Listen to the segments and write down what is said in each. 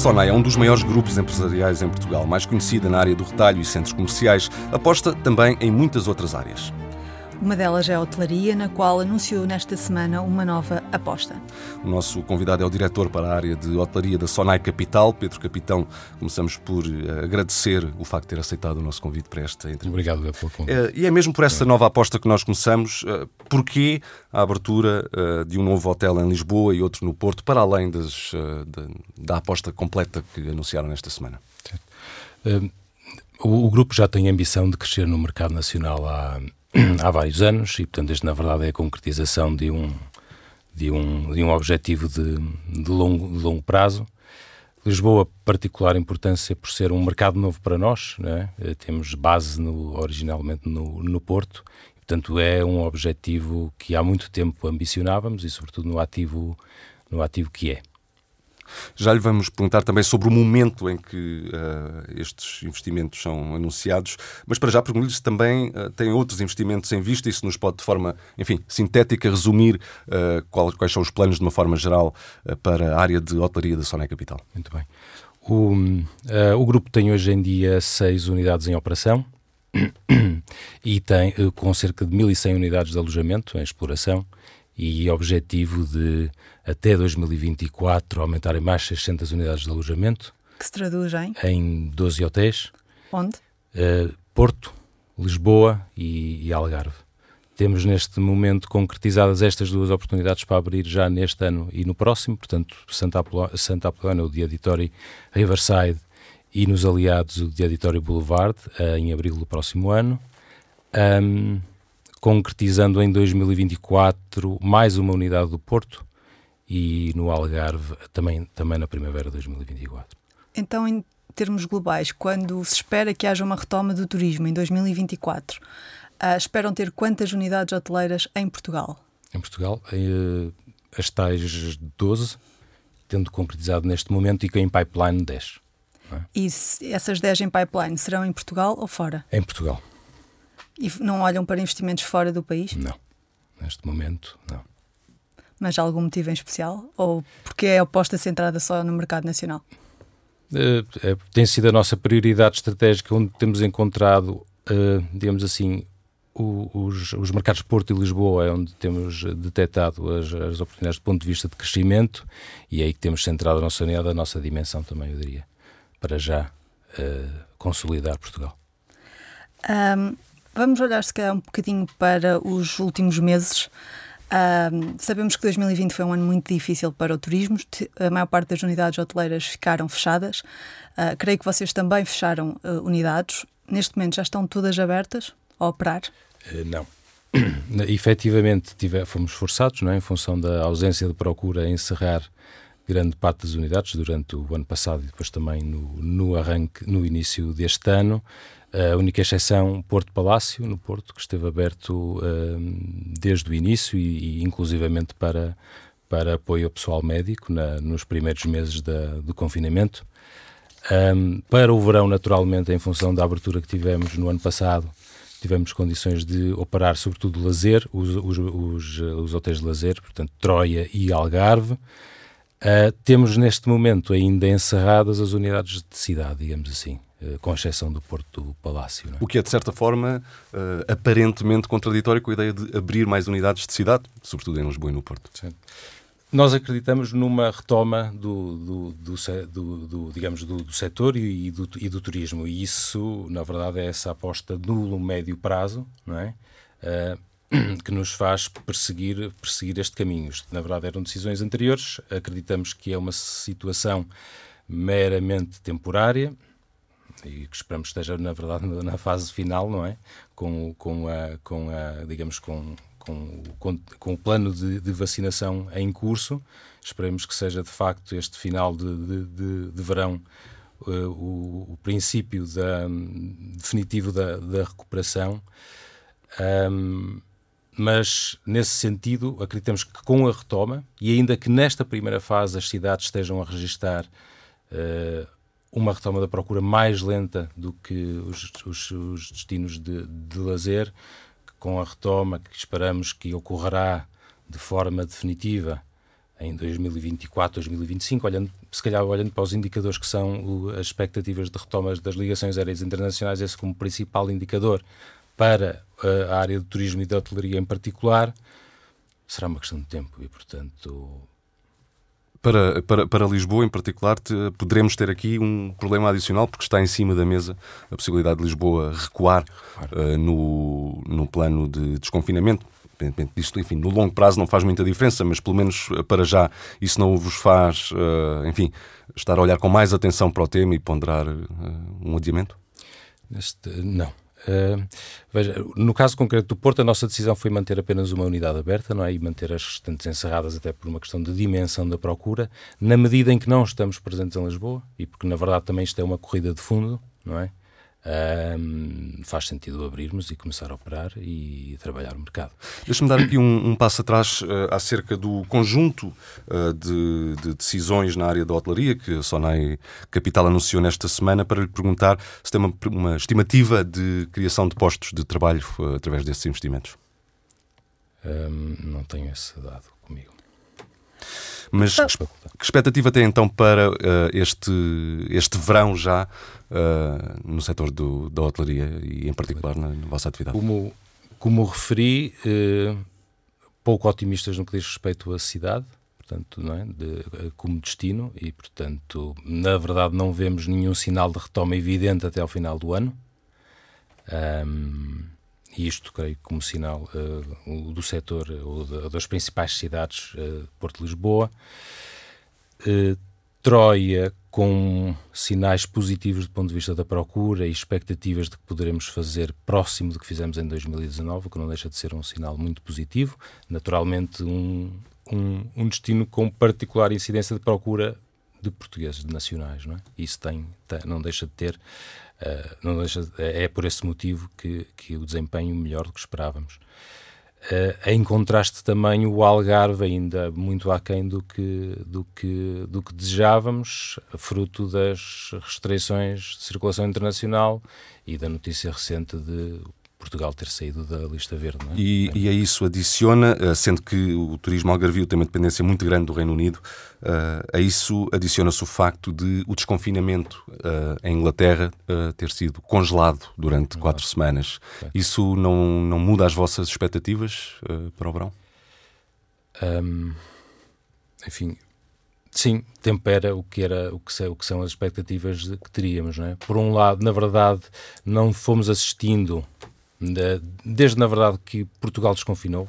Sonai é um dos maiores grupos empresariais em Portugal, mais conhecida na área do retalho e centros comerciais, aposta também em muitas outras áreas. Uma delas é a hotelaria, na qual anunciou nesta semana uma nova aposta. O nosso convidado é o diretor para a área de hotelaria da Sonai Capital, Pedro Capitão. Começamos por uh, agradecer o facto de ter aceitado o nosso convite para esta entrevista. Obrigado pelo convite. Uh, e é mesmo por essa nova aposta que nós começamos. Uh, porquê a abertura de um novo hotel em Lisboa e outro no Porto, para além das, da, da, aposta completa que anunciaram nesta semana? O, o grupo já tem a ambição de crescer no mercado nacional há há vários anos e, portanto, este na verdade é a concretização de um, de um, de um objetivo de, de, longo, de longo prazo. Lisboa, particular importância por ser um mercado novo para nós, né? temos base no, originalmente no, no Porto, portanto é um objetivo que há muito tempo ambicionávamos e sobretudo no ativo, no ativo que é. Já lhe vamos perguntar também sobre o momento em que uh, estes investimentos são anunciados, mas para já pergunto-lhe se também uh, tem outros investimentos em vista e se nos pode, de forma, enfim, sintética, resumir uh, quais, são os planos, de uma forma geral, para a área de hotelaria da Soné Capital. Muito bem. O, o grupo tem hoje em dia seis unidades em operação e tem com cerca de 1.100 unidades de alojamento em exploração e objetivo de, até 2024, aumentar em mais 600 unidades de alojamento. Que se traduz em? Em 12 hotéis. Onde? Uh, Porto, Lisboa e, e, Algarve. Temos neste momento concretizadas estas duas oportunidades para abrir já neste ano e no próximo, portanto, Santa, Santa Apolónia o The Editori Riverside e nos aliados o The Editori Boulevard, uh, em abril do próximo ano. Um, concretizando em 2024 mais uma unidade do Porto e no Algarve também, também na primavera de 2024. Então, em termos globais, quando se espera que haja uma retoma do turismo em 2024, uh, ah, esperam ter quantas unidades hoteleiras em Portugal? Em Portugal, uh, as tais 12, tendo concretizado neste momento e com em pipeline 10. É? E essas 10 em pipeline serão em Portugal ou fora? Em Portugal. E não olham para investimentos fora do país? Não. Neste momento, não. Mas há algum motivo em especial? Ou porque é aposta centrada só no mercado nacional? Uh, é, tem sido a nossa prioridade estratégica, onde temos encontrado, uh, digamos assim, o, os, os, mercados Porto e Lisboa é onde temos detectado as, as, oportunidades do ponto de vista de crescimento e é aí que temos centrado a nossa unidade, a nossa dimensão também, eu diria, para já uh, consolidar Portugal. Um, Vamos olhar, se calhar, um bocadinho para os últimos meses. Uh, sabemos que 2020 foi um ano muito difícil para o turismo, a maior parte das unidades hoteleiras ficaram fechadas. Uh, creio que vocês também fecharam uh, unidades. Neste momento já estão todas abertas a operar? Eh, não. Efetivamente tive, fomos forçados, não é? em função da ausência de procura, a encerrar grande parte das unidades durante o ano passado e depois também no, no arranque, no início deste ano. A única exceção, Porto Palácio, no Porto, que esteve aberto uh, desde o início e, e, inclusivamente para, para apoio ao pessoal médico na, nos primeiros meses da, do confinamento. Um, para o verão, naturalmente, em função da abertura que tivemos no ano passado, tivemos condições de operar sobretudo lazer, os, os, os, os hotéis de lazer, portanto Troia e Algarve. Uh, temos neste momento ainda encerradas as unidades de cidade, digamos assim. Eh, com exceção do Porto do Palácio. É? O que é, de certa forma, uh, aparentemente contraditório com a ideia de abrir mais unidades de cidade, sobretudo em Lisboa e no Porto. Sim. Nós acreditamos numa retoma do, do, do, do digamos, do, setor e do, e do turismo, e isso, na verdade, é essa aposta no médio prazo, não é? Uh, que nos faz perseguir, perseguir este caminho. Isto, na verdade, eram decisões anteriores, acreditamos que é uma situação meramente temporária, e que esperamos esteja, na verdade, na fase final, não é? Com, com, a, com a, digamos, com, com, com, com o plano de, de, vacinação em curso. Esperemos que seja, de facto, este final de, de, de, verão uh, o, o, princípio da, definitivo da, da recuperação. Um, mas, nesse sentido, acreditamos que com a retoma, e ainda que nesta primeira fase as cidades estejam a registrar uh, uma retoma da procura mais lenta do que os, os, os destinos de, de lazer, com a retoma que esperamos que ocorrerá de forma definitiva em 2024, 2025, olhando, se calhar olhando para os indicadores que são o, as expectativas de retomas das ligações aéreas internacionais, esse como principal indicador para uh, a área do turismo e da hotelaria em particular, será uma questão de tempo e, portanto, para, para, para Lisboa, em particular, te, poderemos ter aqui um problema adicional, porque está em cima da mesa a possibilidade de Lisboa recuar uh, no, no plano de desconfinamento. Independentemente disto, enfim, no longo prazo não faz muita diferença, mas pelo menos eh, para já isso não vos faz, uh, enfim, estar a olhar com mais atenção para o tema e ponderar uh, um adiamento? Este, não, Uh, veja, no caso concreto do Porto, a nossa decisão foi manter apenas uma unidade aberta, não é? E manter as restantes encerradas, até por uma questão de dimensão da procura, na medida em que não estamos presentes em Lisboa, e porque na verdade também isto é uma corrida de fundo, não é? Um, faz sentido abrirmos e começar a operar e trabalhar o mercado. Deixa-me dar aqui um, um passo atrás uh, acerca do conjunto uh, de, de, decisões na área da hotelaria que a Sonai Capital anunciou nesta semana para lhe perguntar se tem uma, uma estimativa de criação de postos de trabalho uh, através desses investimentos. Um, não tenho esse dado comigo. Mas que, que expectativa tem então para uh, este, este verão já uh, no setor do, da hotelaria e em particular na, na vossa atividade? Como, como referi, uh, pouco otimistas no que diz respeito à cidade, portanto, não é? De, como destino e, portanto, na verdade não vemos nenhum sinal de retoma evidente até ao final do ano. Um, e isto, creio, como sinal uh, do setor ou das principais cidades, uh, Porto Lisboa. Uh, Troia, com sinais positivos do ponto de vista da procura e expectativas de que poderemos fazer próximo do que fizemos em 2019, o que não deixa de ser um sinal muito positivo. Naturalmente, um, um, um destino com particular incidência de procura de portugueses, de nacionais, não é? Isso tem, tem não deixa de ter Uh, não deixa, é, é por esse motivo que, que o desempenho melhor do que esperávamos. Uh, em contraste também o Algarve ainda muito aquém do que, do que, do que desejávamos, fruto das restrições de circulação internacional e da notícia recente de Portugal ter saído da lista verde. É? E, e, a isso adiciona, eh, sendo que o turismo algarvio tem uma dependência muito grande do Reino Unido, uh, a isso adiciona-se o facto de o desconfinamento uh, em Inglaterra uh, ter sido congelado durante quatro semanas. Isso não, não muda as vossas expectativas para o verão? Um, enfim, sim, tempera o que, era, o que, o que são as expectativas que teríamos. Não é? Por um lado, na verdade, não fomos assistindo desde na verdade que Portugal desconfinou,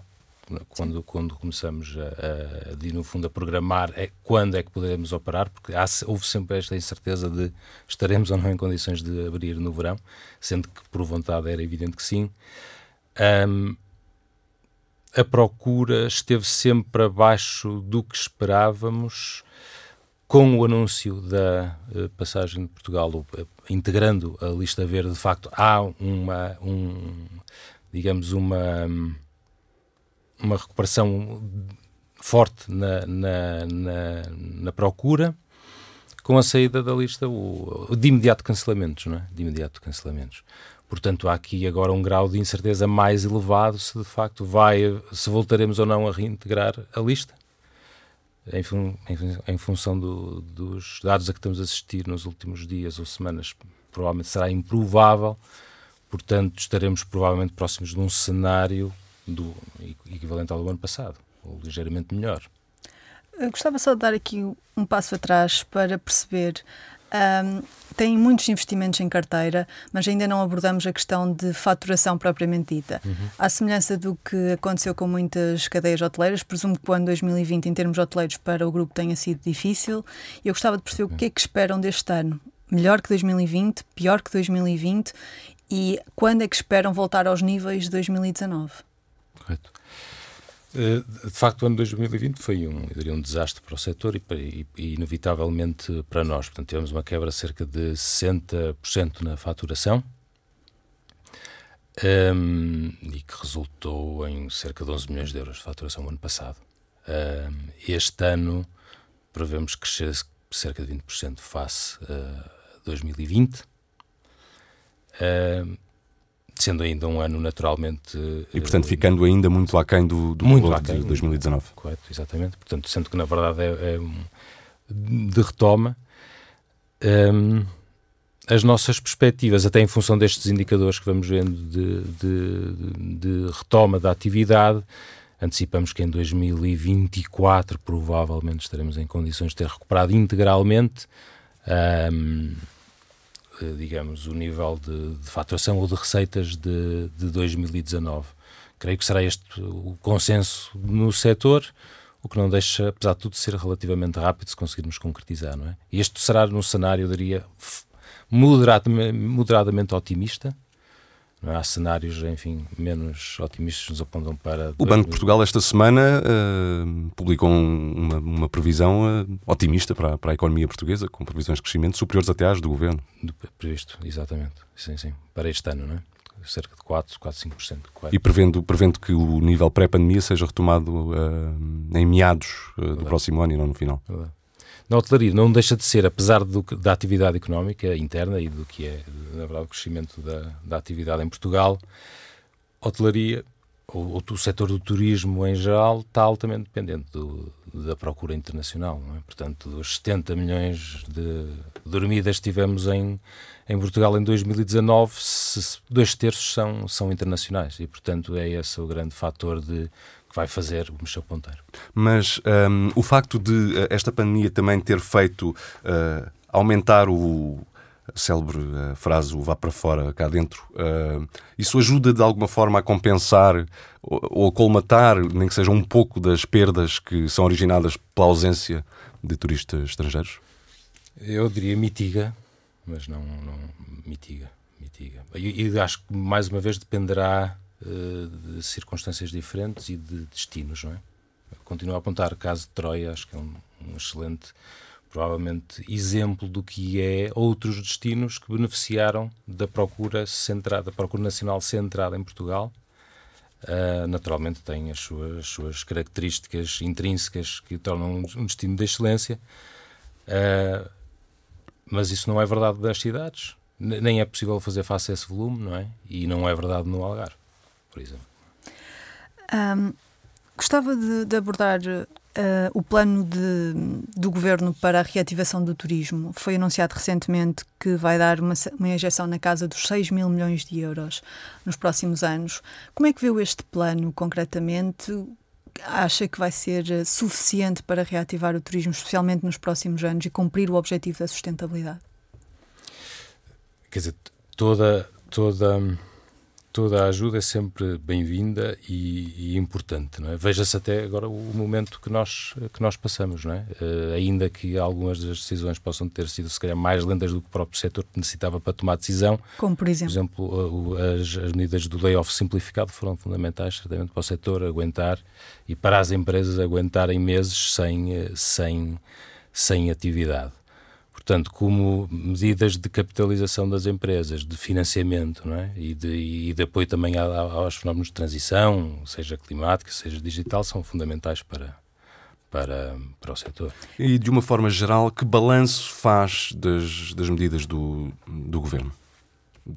quando, quando começamos a, a, no fundo a programar é, quando é que poderemos operar, porque há, houve sempre esta incerteza de estaremos ou não em condições de abrir no verão, sendo que por vontade era evidente que sim. Um, a procura esteve sempre abaixo do que esperávamos com o anúncio da uh, passagem de Portugal, uh, integrando a lista verde, de facto há uma, um, digamos, uma, uma recuperação forte na, na, na, na, procura, com a saída da lista o, de imediato cancelamentos, não é? De imediato cancelamentos. Portanto, há aqui agora um grau de incerteza mais elevado se de facto vai, se voltaremos ou não a reintegrar a lista em, fun em, em função do, dos dados a que estamos a assistir nos últimos dias ou semanas, provavelmente será improvável. Portanto, estaremos provavelmente próximos de um cenário do, equivalente ao do ano passado, ou ligeiramente melhor. Eu gostava só de dar aqui um passo atrás para perceber um, tem muitos investimentos em carteira, mas ainda não abordamos a questão de faturação propriamente dita. Uhum. À semelhança do que aconteceu com muitas cadeias hoteleiras, presumo que o ano 2020, em termos hoteleiros, para o grupo tenha sido difícil. Eu gostava de perceber uhum. o que é que esperam deste ano. Melhor que 2020, pior que 2020 e quando é que esperam voltar aos níveis de 2019? Correto. Eh, de facto, o ano 2020 foi um, diria, um desastre para o setor e, e, e, inevitavelmente para nós. Portanto, tivemos uma quebra de cerca de 60% na faturação um, ehm, e que resultou em cerca de 11 milhões de euros de faturação no ano passado. Um, ehm, este ano prevemos crescer cerca de 20% face a 2020. Um, sendo ainda um ano naturalmente. E portanto ficando ainda muito aquém do, do muito aquém, de 2019. Correto, exatamente. Portanto, sendo que na verdade é, é de retoma. Um, as nossas perspectivas, até em função destes indicadores que vamos vendo de, de, de retoma da atividade, antecipamos que em 2024 provavelmente estaremos em condições de ter recuperado integralmente um, digamos, o nível de, de faturação ou de receitas de, de 2019. Creio que será este o consenso no setor, o que não deixa, apesar de tudo, ser relativamente rápido se conseguirmos concretizar, não é? Este será num cenário, eu diria, moderadamente, moderadamente otimista? Há cenários, enfim, menos otimistas que nos apontam para. O Banco de Portugal, esta semana, uh, publicou uma, uma previsão uh, otimista para, para a economia portuguesa, com previsões de crescimento superiores até às do governo. Do, previsto, exatamente. Sim, sim. Para este ano, não é? Cerca de 4, 4, 5%. 4. E prevendo, prevendo que o nível pré-pandemia seja retomado uh, em meados do próximo ano e não no final. Verdade na hotelaria não deixa de ser, apesar do, da atividade económica interna e do que é, na verdade, o crescimento da, da atividade em Portugal, hotelaria, ou, o setor do turismo em geral, está altamente dependente do, da procura internacional. É? Portanto, dos 70 milhões de dormidas que tivemos em, em Portugal em 2019, se, dois terços são, são internacionais e, portanto, é esse o grande fator de que vai fazer o mexer ponteiro. Mas um, o facto de uh, esta pandemia também ter feito uh, aumentar o célebre uh, frase o vá para fora, cá dentro, isso ajuda de alguma forma a compensar ou, ou a colmatar, nem que seja um pouco das perdas que são originadas pela ausência de turistas estrangeiros? Eu diria mitiga, mas não, não mitiga. mitiga. E, acho que mais uma vez dependerá eh, de circunstâncias diferentes e de destinos, não é? Continuo a apontar o caso de Troia, acho que é um, um excelente, provavelmente, exemplo do que é outros destinos que beneficiaram da procura centrada, da procura nacional centrada em Portugal. Uh, naturalmente tem as suas, as suas, características intrínsecas que tornam um, destino de excelência, uh, mas isso não é verdade das cidades, nem é possível fazer face a esse volume, não é? E não é verdade no Algarve por exemplo? Um, gostava de, de abordar uh, o plano de, do governo para a reativação do turismo. Foi anunciado recentemente que vai dar uma, uma injeção na casa dos 6 mil milhões de euros nos próximos anos. Como é que viu este plano concretamente? Acha que vai ser eh, suficiente para reativar o turismo, especialmente nos próximos anos, e cumprir o objetivo da sustentabilidade? Quer dizer, toda, toda toda a ajuda é sempre bem-vinda e, e, importante, não é? Veja-se até agora o momento que nós, que nós passamos, não é? Uh, ainda que algumas das decisões possam ter sido, se calhar, mais lentas do que o próprio setor necessitava para tomar decisão. Como, por exemplo? Por exemplo, uh, as, as, medidas do layoff simplificado foram fundamentais, certamente, para o setor aguentar e para as empresas aguentarem meses sem, uh, sem, sem atividade. Portanto, como medidas de capitalização das empresas, de financiamento não é? e, de, e de apoio também aos fenómenos de transição, seja climática, seja digital, são fundamentais para, para, para o setor. E, de uma forma geral, que balanço faz das, das medidas do, do governo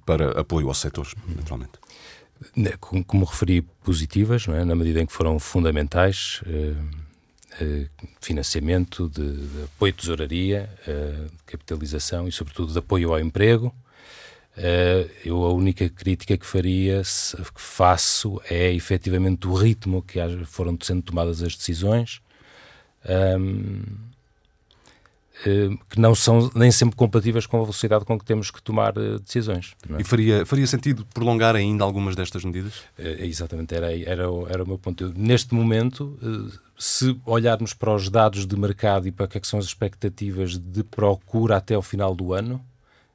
para apoio aos setores, naturalmente? Como, como referi, positivas, não é? na medida em que foram fundamentais. Eh, eh, financiamento, de, de, apoio de tesouraria, de capitalização e, sobretudo, de apoio ao emprego. Uh, eu a única crítica que faria, que faço, é efetivamente o ritmo que foram sendo tomadas as decisões, ehm, que não são nem sempre compatíveis com a velocidade com que temos que tomar decisões. É? E faria, faria sentido prolongar ainda algumas destas medidas? exatamente, era, era, era o meu ponto. Eu, neste momento se olharmos para os dados de mercado e para o que, é que são as expectativas de procura até o final do ano,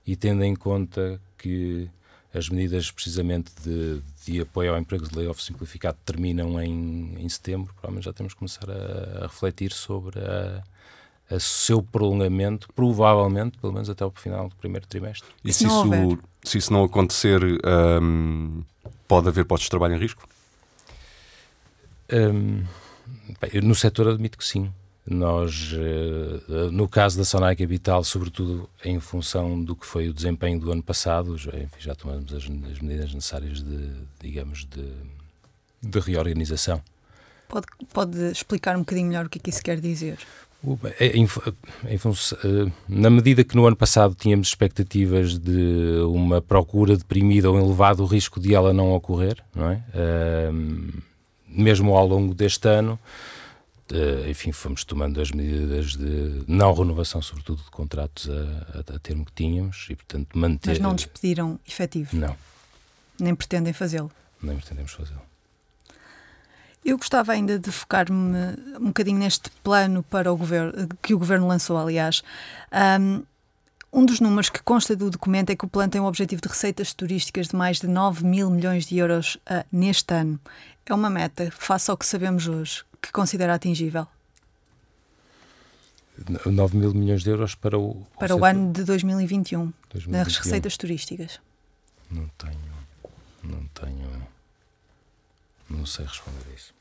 e tendo em conta que as medidas precisamente de, de apoio ao emprego de layoff simplificado terminam em, em setembro, provavelmente já temos que começar a, a refletir sobre a, a seu prolongamento, provavelmente, pelo menos até o final do primeiro trimestre. E se, isso, se isso não acontecer, hum, pode haver postos de trabalho em risco? Hum, Bem, no setor admito que sim. Nós, uh, no caso da Sonai Capital, sobretudo em função do que foi o desempenho do ano passado, já, enfim, já tomamos as, as, medidas necessárias de, digamos, de, de reorganização. Pode, pode explicar um bocadinho melhor o que é que isso quer dizer? Em, em, na medida que no ano passado tínhamos expectativas de uma procura deprimida ou um elevado risco de ela não ocorrer, não é? Uh, mesmo ao longo deste ano, uh, enfim, fomos tomando as medidas de não renovação, sobretudo de contratos a, a, a termo que tínhamos e, portanto, manter. Mas não despediram efetivo? Não. Nem pretendem fazê-lo? Nem pretendemos fazê-lo. Eu gostava ainda de focar-me um bocadinho neste plano para o governo, que o governo lançou, aliás. Um, um dos números que consta do documento é que o plano tem um objetivo de receitas turísticas de mais de 9 mil milhões de euros uh, neste ano. É uma meta, face ao que sabemos hoje, que considera atingível? 9 mil milhões de euros para o. Para o, o ano de 2021, 2021, nas receitas turísticas. Não tenho. Não tenho. Não sei responder a isso.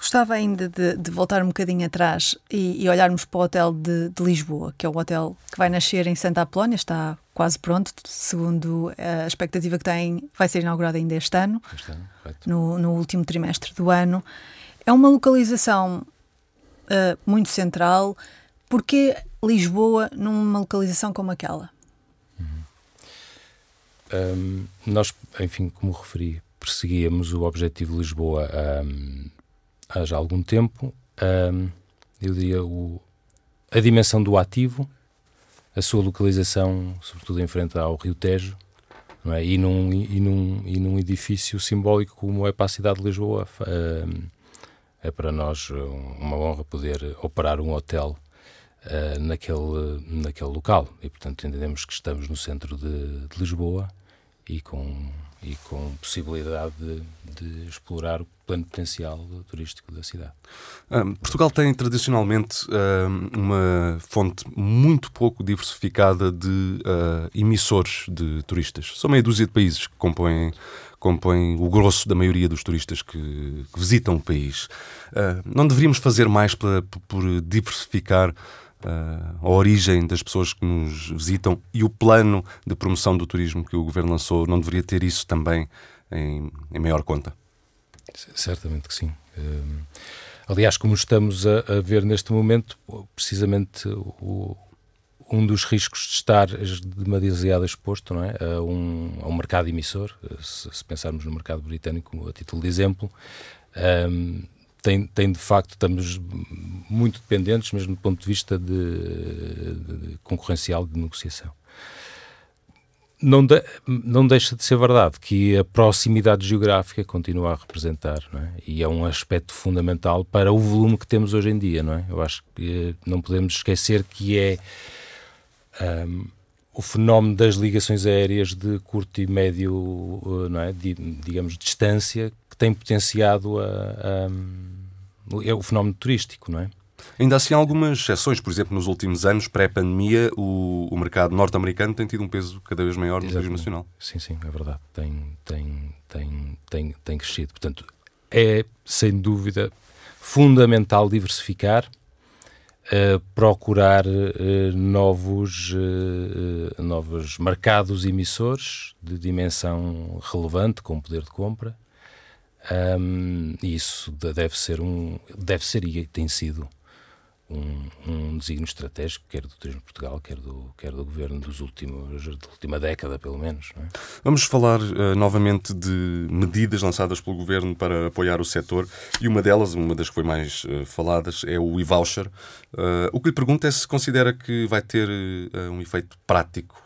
Gostava ainda de, de, voltar um bocadinho atrás e, e olharmos para o hotel de, de, Lisboa, que é o hotel que vai nascer em Santa Apolónia, está quase pronto, segundo a expectativa que tem, vai ser inaugurado ainda este ano, este ano no, no, último trimestre do ano. É uma localização uh, muito central. Porquê Lisboa numa localização como aquela? Uhum. Um, nós, enfim, como referi, perseguíamos o objetivo de Lisboa um, há já algum tempo. Um, eu diria o, a dimensão do ativo, a sua localização, sobretudo em frente ao Rio Tejo, é? e, num, e, num, e num edifício simbólico como é para a cidade de Lisboa. Um, é para nós uma honra poder operar um hotel uh, naquele, naquele local. E, portanto, entendemos que estamos no centro de, de Lisboa e com e com possibilidade de, de, explorar o plano potencial turístico da cidade. Portugal tem tradicionalmente um, uma fonte muito pouco diversificada de uh, emissores de turistas. São meia dúzia de países que compõem, compõem o grosso da maioria dos turistas que, que visitam o país. Uh, não deveríamos fazer mais para, por diversificar a origem das pessoas que nos visitam e o plano de promoção do turismo que o governo lançou não deveria ter isso também em, em maior conta? Certamente que sim. Uh, aliás, como estamos a, a, ver neste momento, precisamente o, um dos riscos de estar demasiado exposto não é? a, um, a um mercado emissor, se, se, pensarmos no mercado britânico a título de exemplo, um, tem, tem de facto, estamos muito dependentes, mesmo do ponto de vista de, de concorrencial de negociação. Não, de, não deixa de ser verdade que a proximidade geográfica continua a representar, é? e é um aspecto fundamental para o volume que temos hoje em dia. Não é? Eu acho que não podemos esquecer que é um, o fenómeno das ligações aéreas de curto e médio, não é? De, digamos, distância, tem potenciado a, a, é o fenómeno turístico, não é? Ainda assim, há algumas exceções. Por exemplo, nos últimos anos, pré-pandemia, o, o, mercado norte-americano tem tido um peso cada vez maior no turismo nacional. Sim, sim, é verdade. Tem, tem, tem, tem, tem crescido. Portanto, é, sem dúvida, fundamental diversificar, uh, procurar uh, novos, uh, novos mercados emissores de dimensão relevante, com poder de compra, um, isso deve ser um deve ser e tem sido um, um desígnio estratégico, quer do Turismo de Portugal, quer do, quer do governo dos últimos, da última década, pelo menos. É? Vamos falar uh, novamente de medidas lançadas pelo governo para apoiar o setor e uma delas, uma das que foi mais uh, faladas, é o e-voucher. Uh, o que lhe pergunto é se considera que vai ter um efeito prático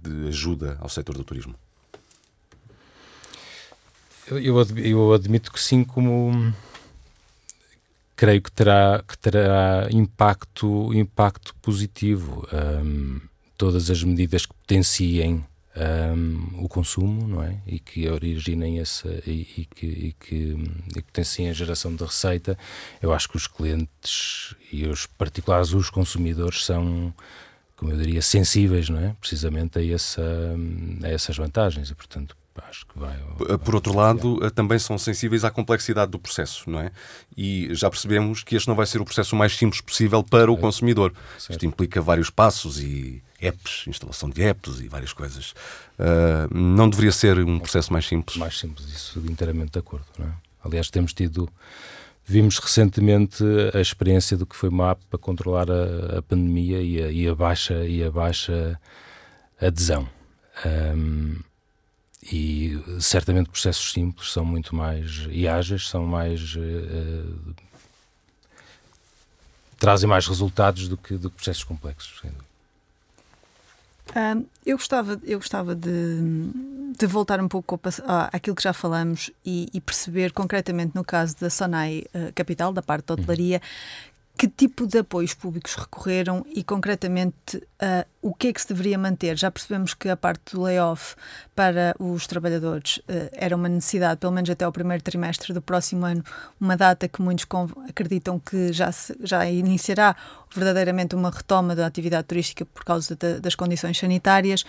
de ajuda ao setor do turismo. Eu, eu admito que sim, como creio que terá, que terá impacto, impacto positivo. Um, todas as medidas que potenciem um, o consumo, não é? E que originem essa e, e, que, e, que, e potenciem a geração de receita, eu acho que os clientes e os particulares, os consumidores, são, como eu diria, sensíveis, não é? Precisamente a, essa, a essas vantagens e, portanto, acho que vai. Por outro lado, eh, também são sensíveis à complexidade do processo, não é? E já percebemos que este não vai ser o processo mais simples possível para o consumidor. Certo. Isto implica vários passos e apps, instalação de apps e várias coisas. Uh, não deveria ser um processo mais simples? Mais simples, isso inteiramente de acordo. Não é? Aliás, temos tido. Vimos recentemente a experiência do que foi uma app para controlar a, a pandemia e a, e a, baixa, e a baixa adesão. Um, e certamente processos simples são muito mais e ágeis, são mais uh, trazem mais resultados do que, do que processos complexos. Um, eu gostava, eu gostava de, de voltar um pouco àquilo que já falamos e, e, perceber concretamente no caso da Sonai uh, Capital, da parte da hotelaria, que tipo de apoios públicos recorreram e, concretamente, uh, o que é que se deveria manter? Já percebemos que a parte do layoff para os trabalhadores uh, era uma necessidade, pelo menos até o primeiro trimestre do próximo ano, uma data que muitos acreditam que já, se, já iniciará verdadeiramente uma retoma da atividade turística por causa de, das condições sanitárias.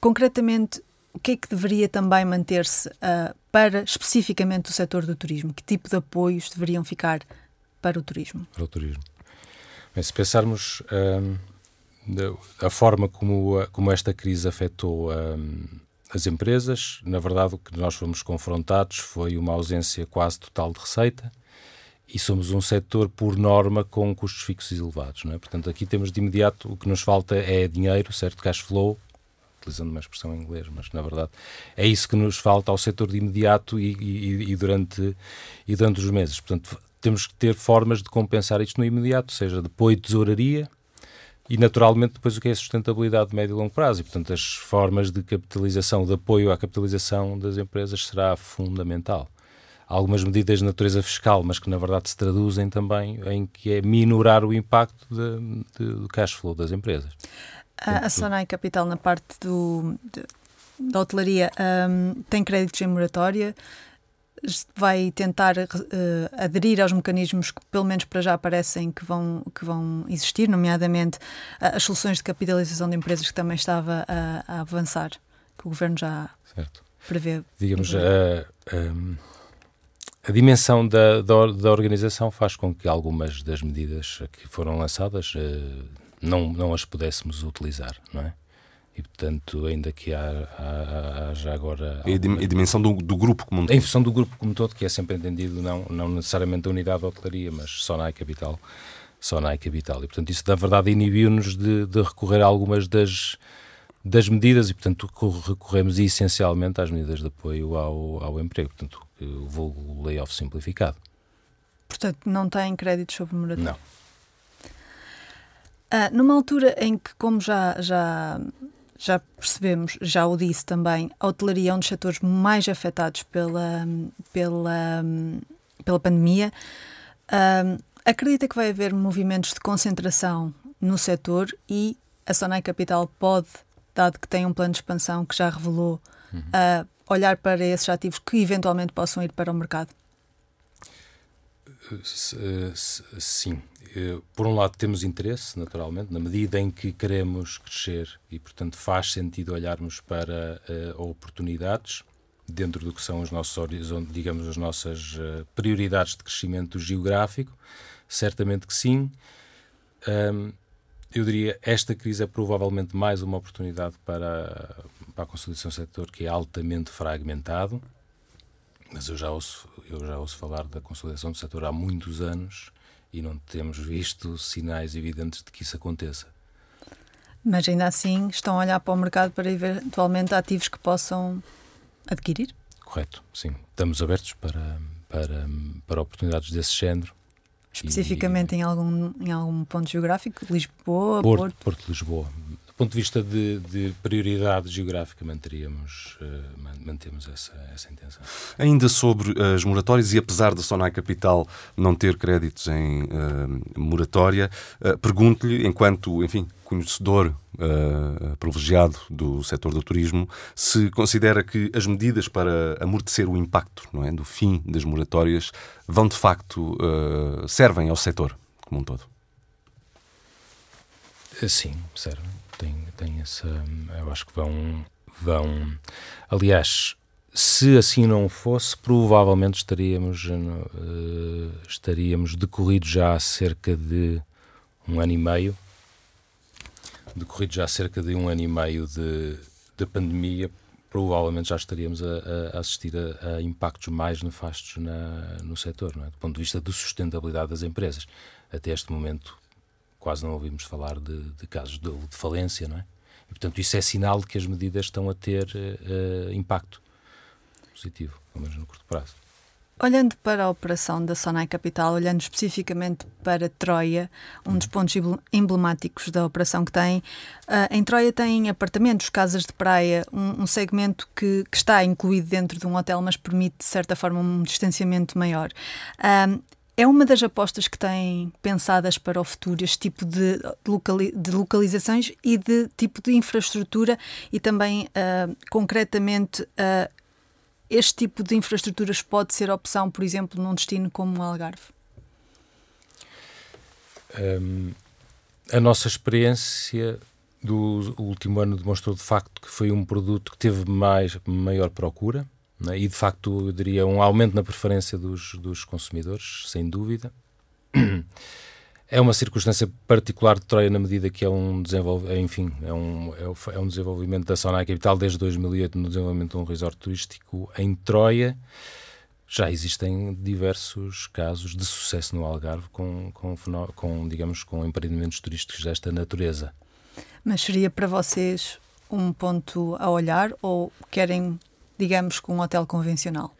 Concretamente, o que é que deveria também manter-se uh, para especificamente o setor do turismo? Que tipo de apoios deveriam ficar para o turismo? Para o turismo. Bem, se pensarmos um, a forma como, como esta crise afetou um, as empresas, na verdade o que nós fomos confrontados foi uma ausência quase total de receita e somos um setor, por norma, com custos fixos elevados. Não é? Portanto, aqui temos de imediato o que nos falta é dinheiro, certo? Cash flow, utilizando uma expressão em inglês, mas na verdade é isso que nos falta ao setor de imediato e, e, e durante, e durante os meses. Portanto, temos que ter formas de compensar isto no imediato, seja de apoio de tesouraria e, naturalmente, depois o que é a sustentabilidade de médio e longo prazo. E, portanto, as formas de capitalização, de apoio à capitalização das empresas será fundamental. Há algumas medidas de natureza fiscal, mas que, na verdade, se traduzem também em que é minorar o impacto de, de, do cash flow das empresas. A, a Sonai Capital, na parte do, de, da hotelaria, um, tem créditos em moratória vai tentar uh, aderir aos mecanismos que, pelo menos para já, parecem que vão, que vão existir, nomeadamente as soluções de capitalização de empresas que também estava a, a avançar, que o governo já certo. prevê. Digamos, a, a, a dimensão da, da, da, organização faz com que algumas das medidas que foram lançadas uh, não, não as pudéssemos utilizar, não é? E portanto ainda que há, já agora e a dimensão do, do, grupo como um todo. em função do grupo como um todo que é sempre entendido não não necessariamente da unidade de hotelaria mas só na capital só na capital. E portanto isso na verdade inibiu-nos de, de, recorrer a algumas das das medidas e portanto recorremos essencialmente às medidas de apoio ao, ao emprego portanto o vulgo layoff simplificado. Portanto não tem créditos sobre moradia? Não. Ah, numa altura em que, como já, já já percebemos, já o disse também, a hotelaria é um dos setores mais afetados pela, pela, pela pandemia. Um, acredita que vai haver movimentos de concentração no setor e a Sonai Capital pode, dado que tem um plano de expansão que já revelou, uhum. uh, olhar para esses ativos que eventualmente possam ir para o mercado? Sim. Eh, por um lado, temos interesse, naturalmente, na medida em que queremos crescer e, portanto, faz sentido olharmos para uh, oportunidades dentro do que são os nossos horizontes, digamos, as nossas uh, prioridades de crescimento geográfico. Certamente que sim. Eu diria esta crise é provavelmente mais uma oportunidade para, para a consolidação do setor que é altamente fragmentado mas eu já, ouço, eu já ouço falar da consolidação do setor há muitos anos e não temos visto sinais evidentes de que isso aconteça. Mas ainda assim estão a olhar para o mercado para eventualmente ativos que possam adquirir? Correto, sim. Estamos abertos para, para, para oportunidades desse género. Especificamente e, em, algum, em algum ponto geográfico? Lisboa? Porto? Porto, Porto Lisboa do ponto de vista de, de prioridade geográfica, manteríamos, uh, mantemos essa, essa intenção. Ainda sobre as moratórias, e apesar da Sonai Capital não ter créditos em uh, moratória, uh, pergunto-lhe, enquanto, enfim, conhecedor uh, privilegiado do setor do turismo, se considera que as medidas para amortecer o impacto não é, do fim das moratórias vão de facto servem ao setor como um todo. Sim, servem tem, tem essa. Eu acho que vão. vão aliás, se assim não fosse, provavelmente estaríamos, uh, estaríamos decorridos já há cerca de um ano e meio, decorrido já cerca de um ano e meio de, de pandemia, provavelmente já estaríamos a, a assistir a, a, impactos mais nefastos na, no setor, é? do ponto de vista de sustentabilidade das empresas. Até este momento, quase não ouvimos falar de, de casos de, de, falência, não é? E, portanto, isso é sinal de que as medidas estão a ter uh, impacto positivo, pelo menos no curto prazo. Olhando para a operação da Sonai Capital, olhando especificamente para Troia, um dos pontos emblemáticos da operação que tem, uh, em Troia tem apartamentos, casas de praia, um, um segmento que, que, está incluído dentro de um hotel, mas permite, de certa forma, um distanciamento maior. É uma das apostas que têm pensadas para o futuro, este tipo de, locali de localizações e de tipo de infraestrutura e também, uh, concretamente, uh, este tipo de infraestruturas pode ser opção, por exemplo, num destino como o Algarve? Um, a nossa experiência do último ano demonstrou de facto que foi um produto que teve mais, maior procura né? e de facto eu diria um aumento na preferência dos, dos consumidores, sem dúvida. É uma circunstância particular de Troia na medida que é um, desenvolve, enfim, é um, é, um desenvolvimento da Sonai Capital desde 2008 no desenvolvimento de um resort turístico em Troia. Já existem diversos casos de sucesso no Algarve com, com, com digamos, com empreendimentos turísticos desta natureza. Mas seria para vocês um ponto a olhar ou querem, digamos, com um hotel convencional?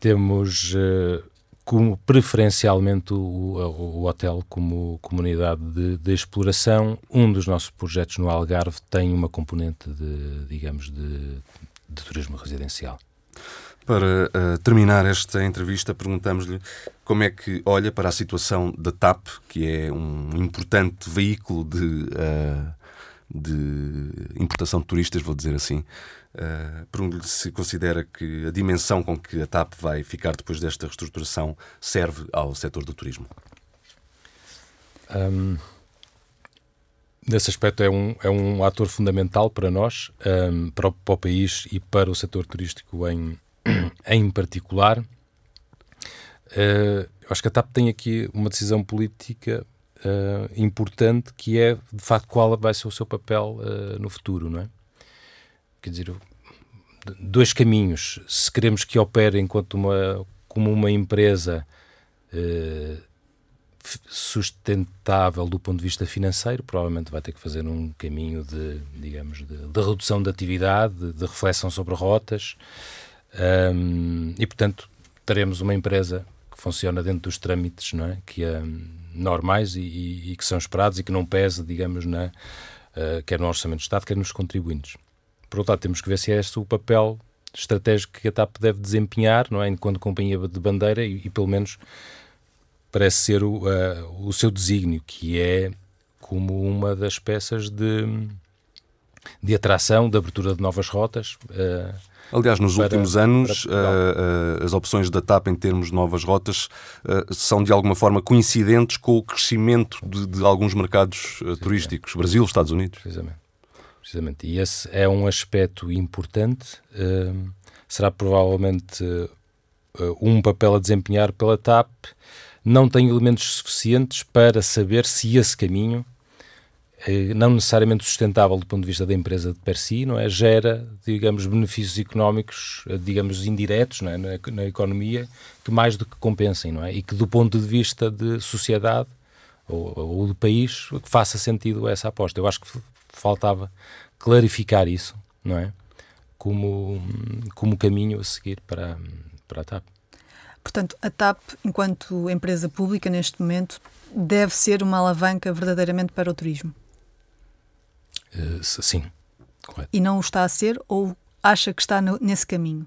Temos... Uh, como preferencialmente o, o, hotel como comunidade de, de, exploração. Um dos nossos projetos no Algarve tem uma componente de, digamos, de, de turismo residencial. Para uh, terminar esta entrevista, perguntamos-lhe como é que olha para a situação da TAP, que é um importante veículo de, uh, de importação de turistas, vou dizer assim, Uh, Pergunto-lhe se considera que a dimensão com que a TAP vai ficar depois desta reestruturação serve ao setor do turismo. Um, nesse aspecto, é um, é um ator fundamental para nós, um, para, o, para, o, país e para o setor turístico em, em particular. Uh, eu acho que a TAP tem aqui uma decisão política uh, importante que é, de facto, qual vai ser o seu papel uh, no futuro, não é? quer dizer, dois caminhos. Se queremos que opere enquanto uma, como uma empresa eh, sustentável do ponto de vista financeiro, provavelmente vai ter que fazer um caminho de, digamos, de, de redução da atividade, de, de, reflexão sobre rotas, um, e portanto teremos uma empresa que funciona dentro dos trâmites, não é? Que um, normais e, e, e, que são esperados e que não pesa, digamos, na, uh, quer no orçamento do Estado, quer nos contribuintes. Por outro lado, temos que ver se é este o papel estratégico que a TAP deve desempenhar, não é? enquanto companhia de bandeira, e, e pelo menos parece ser o, uh, o seu desígnio, que é como uma das peças de, de atração, de abertura de novas rotas. Uh, Aliás, nos para, últimos anos, uh, uh, as opções da TAP em termos de novas rotas uh, são de alguma forma coincidentes com o crescimento de, de alguns mercados turísticos, Brasil, Estados Unidos. Precisamente precisamente. E esse é um aspecto importante. Será provavelmente um papel a desempenhar pela TAP. Não tem elementos suficientes para saber se esse caminho, não necessariamente sustentável do ponto de vista da empresa de per si, não é? gera, digamos, benefícios económicos, eh, digamos, indiretos é? na, na economia, que mais do que compensem, não é? E que do ponto de vista de sociedade ou, ou do país, faça sentido essa aposta. Eu acho que faltava clarificar isso, não é? Como, como caminho a seguir para, para a TAP. Portanto, a TAP, enquanto empresa pública neste momento, deve ser uma alavanca verdadeiramente para o turismo? Uh, sim, correto. E não o está a ser ou acha que está no, nesse caminho?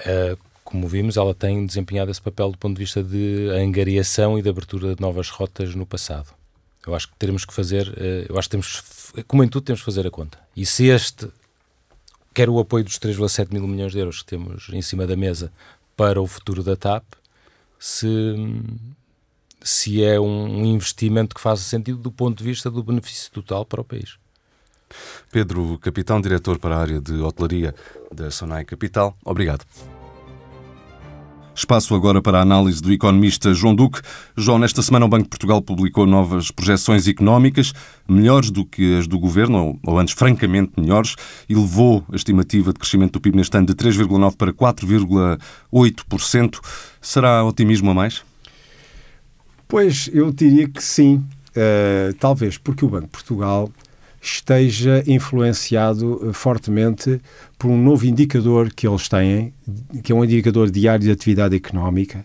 Uh, como vimos, ela tem desempenhado esse papel do ponto de vista de angariação e de abertura de novas rotas no passado. Eu acho que teremos que fazer, eh, eu acho que temos, como em tudo, temos que fazer a conta. E se este, quer o apoio dos 3,7 mil milhões de euros que temos em cima da mesa para o futuro da TAP, se, se é um investimento que faz sentido do ponto de vista do benefício total para o país. Pedro Capitão, diretor para a área de hotelaria da Sonai Capital, obrigado. Espaço agora para a análise do economista João Duque. João, nesta semana o Banco de Portugal publicou novas projeções económicas, melhores do que as do governo, ou antes francamente melhores, e levou a estimativa de crescimento do PIB neste ano de 3,9% para 4,8%. Será otimismo a mais? Pois, eu diria que sim. Uh, talvez porque o Banco de Portugal esteja influenciado eh, fortemente por um novo indicador que eles têm, que é um indicador diário de atividade económica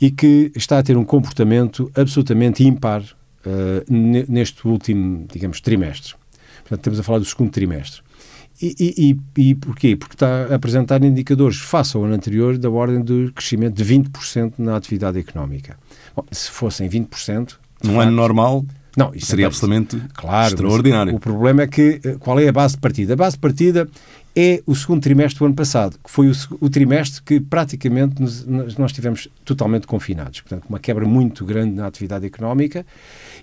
e que está a ter um comportamento absolutamente ímpar uh, neste último, digamos, trimestre. Portanto, estamos a falar do segundo trimestre. E, e, e, porquê? Porque está a apresentar indicadores face ao ano anterior da ordem do crescimento de 20% na atividade económica. Bom, se fossem 20%... Num facto, ano normal, não, seria é, absolutamente claro, extraordinário. O problema é que eh, qual é a base de partida? A base de partida é o segundo trimestre do ano passado, que foi o, o trimestre que praticamente nos, nós estivemos totalmente confinados. Portanto, uma quebra muito grande na atividade económica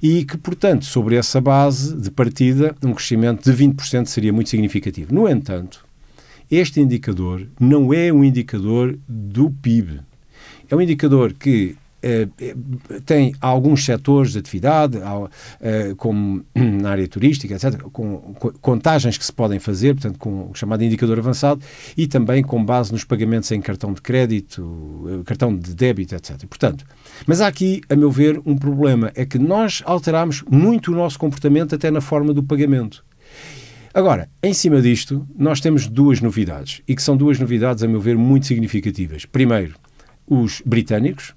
e que, portanto, sobre essa base de partida, um crescimento de 20% seria muito significativo. No entanto, este indicador não é um indicador do PIB. É um indicador que tem alguns setores de atividade, eh, como na área turística, etc., com, contagens que se podem fazer, portanto, com o chamado indicador avançado, e também com base nos pagamentos em cartão de crédito, cartão de débito, etc. Portanto, mas há aqui, a meu ver, um problema, é que nós alteramos muito o nosso comportamento até na forma do pagamento. Agora, em cima disto, nós temos duas novidades, e que são duas novidades, a meu ver, muito significativas. Primeiro, os britânicos,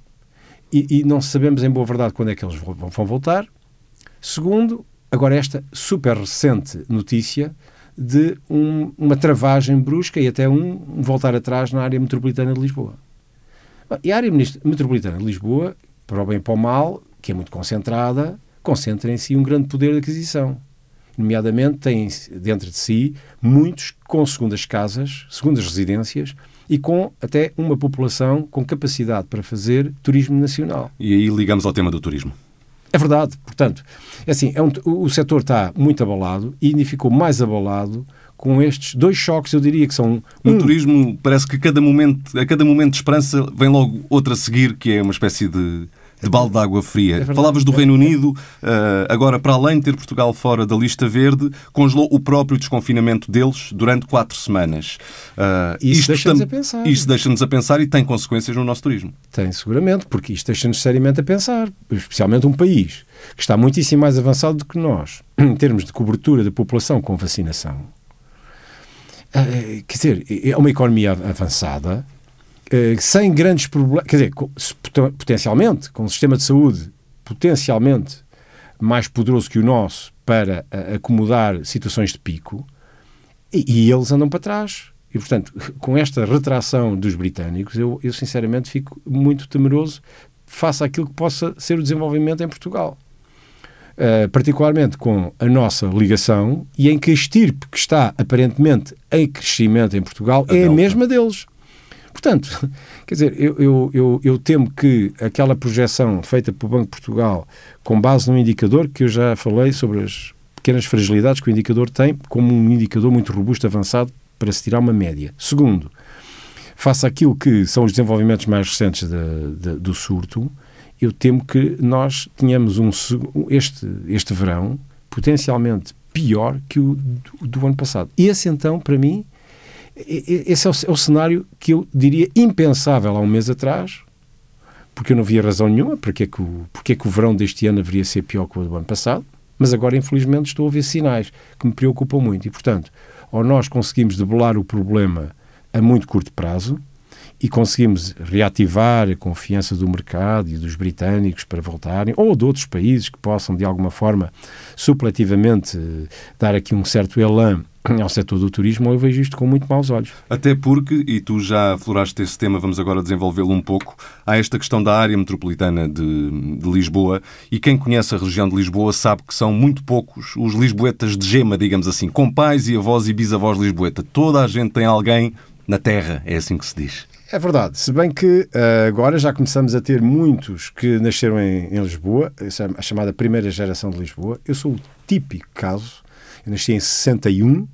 e, e, não sabemos em boa verdade quando é que eles vão, voltar. Segundo, agora esta super recente notícia de um, uma travagem brusca e até um, um, voltar atrás na área metropolitana de Lisboa. E a área metropolitana de Lisboa, para o bem e para o mal, que é muito concentrada, concentra em si um grande poder de aquisição. Nomeadamente, tem dentro de si muitos com segundas casas, segundas residências, e com até uma população com capacidade para fazer turismo nacional. E aí ligamos ao tema do turismo. É verdade, portanto, é assim, é um, o setor está muito abalado e ainda ficou mais abalado com estes dois choques, eu diria que são... No um... turismo parece que cada momento, a cada momento de esperança vem logo outra a seguir, que é uma espécie de de balde de água fria. É Falavas do Reino Unido, uh, agora, para além de ter Portugal fora da lista verde, congelou o próprio desconfinamento deles durante quatro semanas. Uh, isso deixa-nos a pensar. Isso deixa-nos a pensar e tem consequências no nosso turismo. Tem, seguramente, porque isto deixa-nos seriamente a pensar, especialmente um país que está muitíssimo mais avançado do que nós, em termos de cobertura da população com vacinação. Uh, quer dizer, é uma economia avançada, eh, sem grandes problemas, quer dizer, potencialmente, com um sistema de saúde potencialmente mais poderoso que o nosso para uh, acomodar situações de pico, e, e, eles andam para trás. E, portanto, com esta retração dos britânicos, eu, eu sinceramente fico muito temeroso face àquilo que possa ser o desenvolvimento em Portugal. Uh, particularmente com a nossa ligação e em que a estirpe que está aparentemente em crescimento em Portugal a é Delta. a mesma deles. Portanto, quer dizer, eu, eu, eu, eu, temo que aquela projeção feita pelo Banco de Portugal, com base num indicador que eu já falei sobre as pequenas fragilidades que o indicador tem, como um indicador muito robusto, avançado, para se tirar uma média. Segundo, face àquilo que são os desenvolvimentos mais recentes de, de, do surto, eu temo que nós tenhamos um, este, este verão potencialmente pior que o do, do ano passado. Esse, então, para mim, esse é o, é o, cenário que eu diria impensável há um mês atrás, porque eu não via razão nenhuma porque é que o, porque é que o verão deste ano deveria ser pior que o do ano passado, mas agora, infelizmente, estou a ver sinais que me preocupam muito. E, portanto, ou nós conseguimos debelar o problema a muito curto prazo e conseguimos reativar a confiança do mercado e dos britânicos para voltarem, ou de outros países que possam, de alguma forma, supletivamente, dar aqui um certo elan ao setor do turismo, eu vejo isto com muito maus olhos. Até porque, e tu já afloraste esse tema, vamos agora desenvolvê-lo um pouco, há esta questão da área metropolitana de, de, Lisboa, e quem conhece a região de Lisboa sabe que são muito poucos os lisboetas de gema, digamos assim, com pais e avós e bisavós lisboeta. Toda a gente tem alguém na terra, é assim que se diz. É verdade, se bem que uh, agora já começamos a ter muitos que nasceram em, em Lisboa, é a chamada primeira geração de Lisboa. Eu sou o típico caso Eu nasci em 61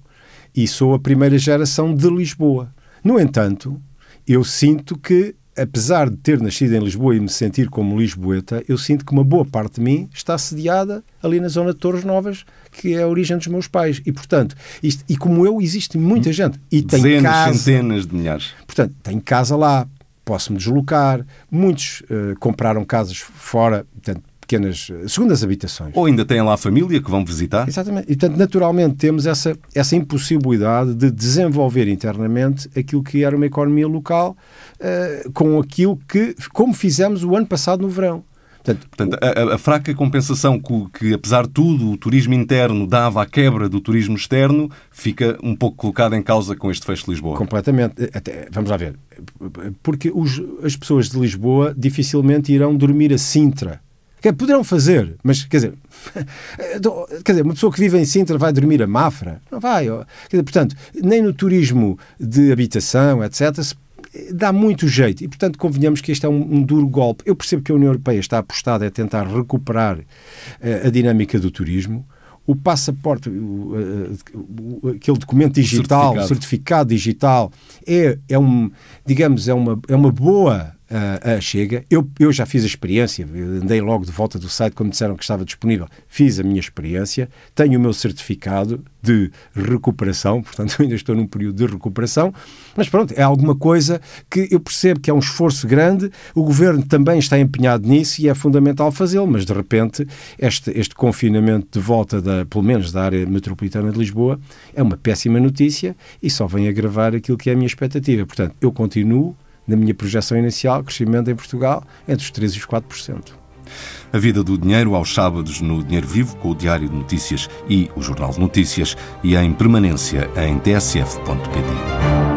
e sou a primeira geração de Lisboa. No entanto, eu sinto que apesar de ter nascido em Lisboa e me sentir como lisboeta, eu sinto que uma boa parte de mim está sediada ali na zona de Torres Novas, que é a origem dos meus pais. E, portanto, isto, e como eu, existe muita hum. gente. E Dezenas, tem casa, centenas de milhares. Portanto, tem casa lá, posso-me deslocar. Muitos uh, compraram casas fora, portanto, pequenas eh, segundas habitações. Ou ainda têm lá a família que vão visitar. Exatamente. E, portanto, naturalmente temos essa, essa impossibilidade de desenvolver internamente aquilo que era uma economia local uh, com aquilo que, como fizemos o ano passado no verão. Portanto, Portanto a, a, fraca compensação que, que, apesar de tudo, o turismo interno dava à quebra do turismo externo fica um pouco colocada em causa com este fecho de Lisboa. Completamente. Até, vamos lá ver. Porque os, as pessoas de Lisboa dificilmente irão dormir a Sintra que poderão fazer, mas quer dizer, quer dizer, uma pessoa que vive em Sintra vai dormir a Mafra? Não vai. Quer dizer, portanto, nem no turismo de habitação, etc., dá muito jeito. E, portanto, convenhamos que este é um, um, duro golpe. Eu percebo que a União Europeia está apostada a tentar recuperar uh, a dinâmica do turismo. O passaporte, o, uh, o, aquele documento digital, certificado, certificado digital, é, é um, digamos, é uma, é uma boa uh, chega. Eu, eu já fiz a experiência, andei logo de volta do site quando disseram que estava disponível. Fiz a minha experiência, tenho o meu certificado de recuperação, portanto ainda estou num período de recuperação, mas pronto, é alguma coisa que eu percebo que é um esforço grande, o governo também está empenhado nisso e é fundamental fazê-lo, mas de repente este, este confinamento de volta, da, pelo menos da área metropolitana de Lisboa, é uma péssima notícia e só vem agravar aquilo que é a minha expectativa. Portanto, eu continuo na minha projeção inicial, crescimento em Portugal entre os 3% e os 4%. A vida do dinheiro aos sábados no Dinheiro Vivo, com o Diário de Notícias e o Jornal de Notícias e em permanência em tsf.pt.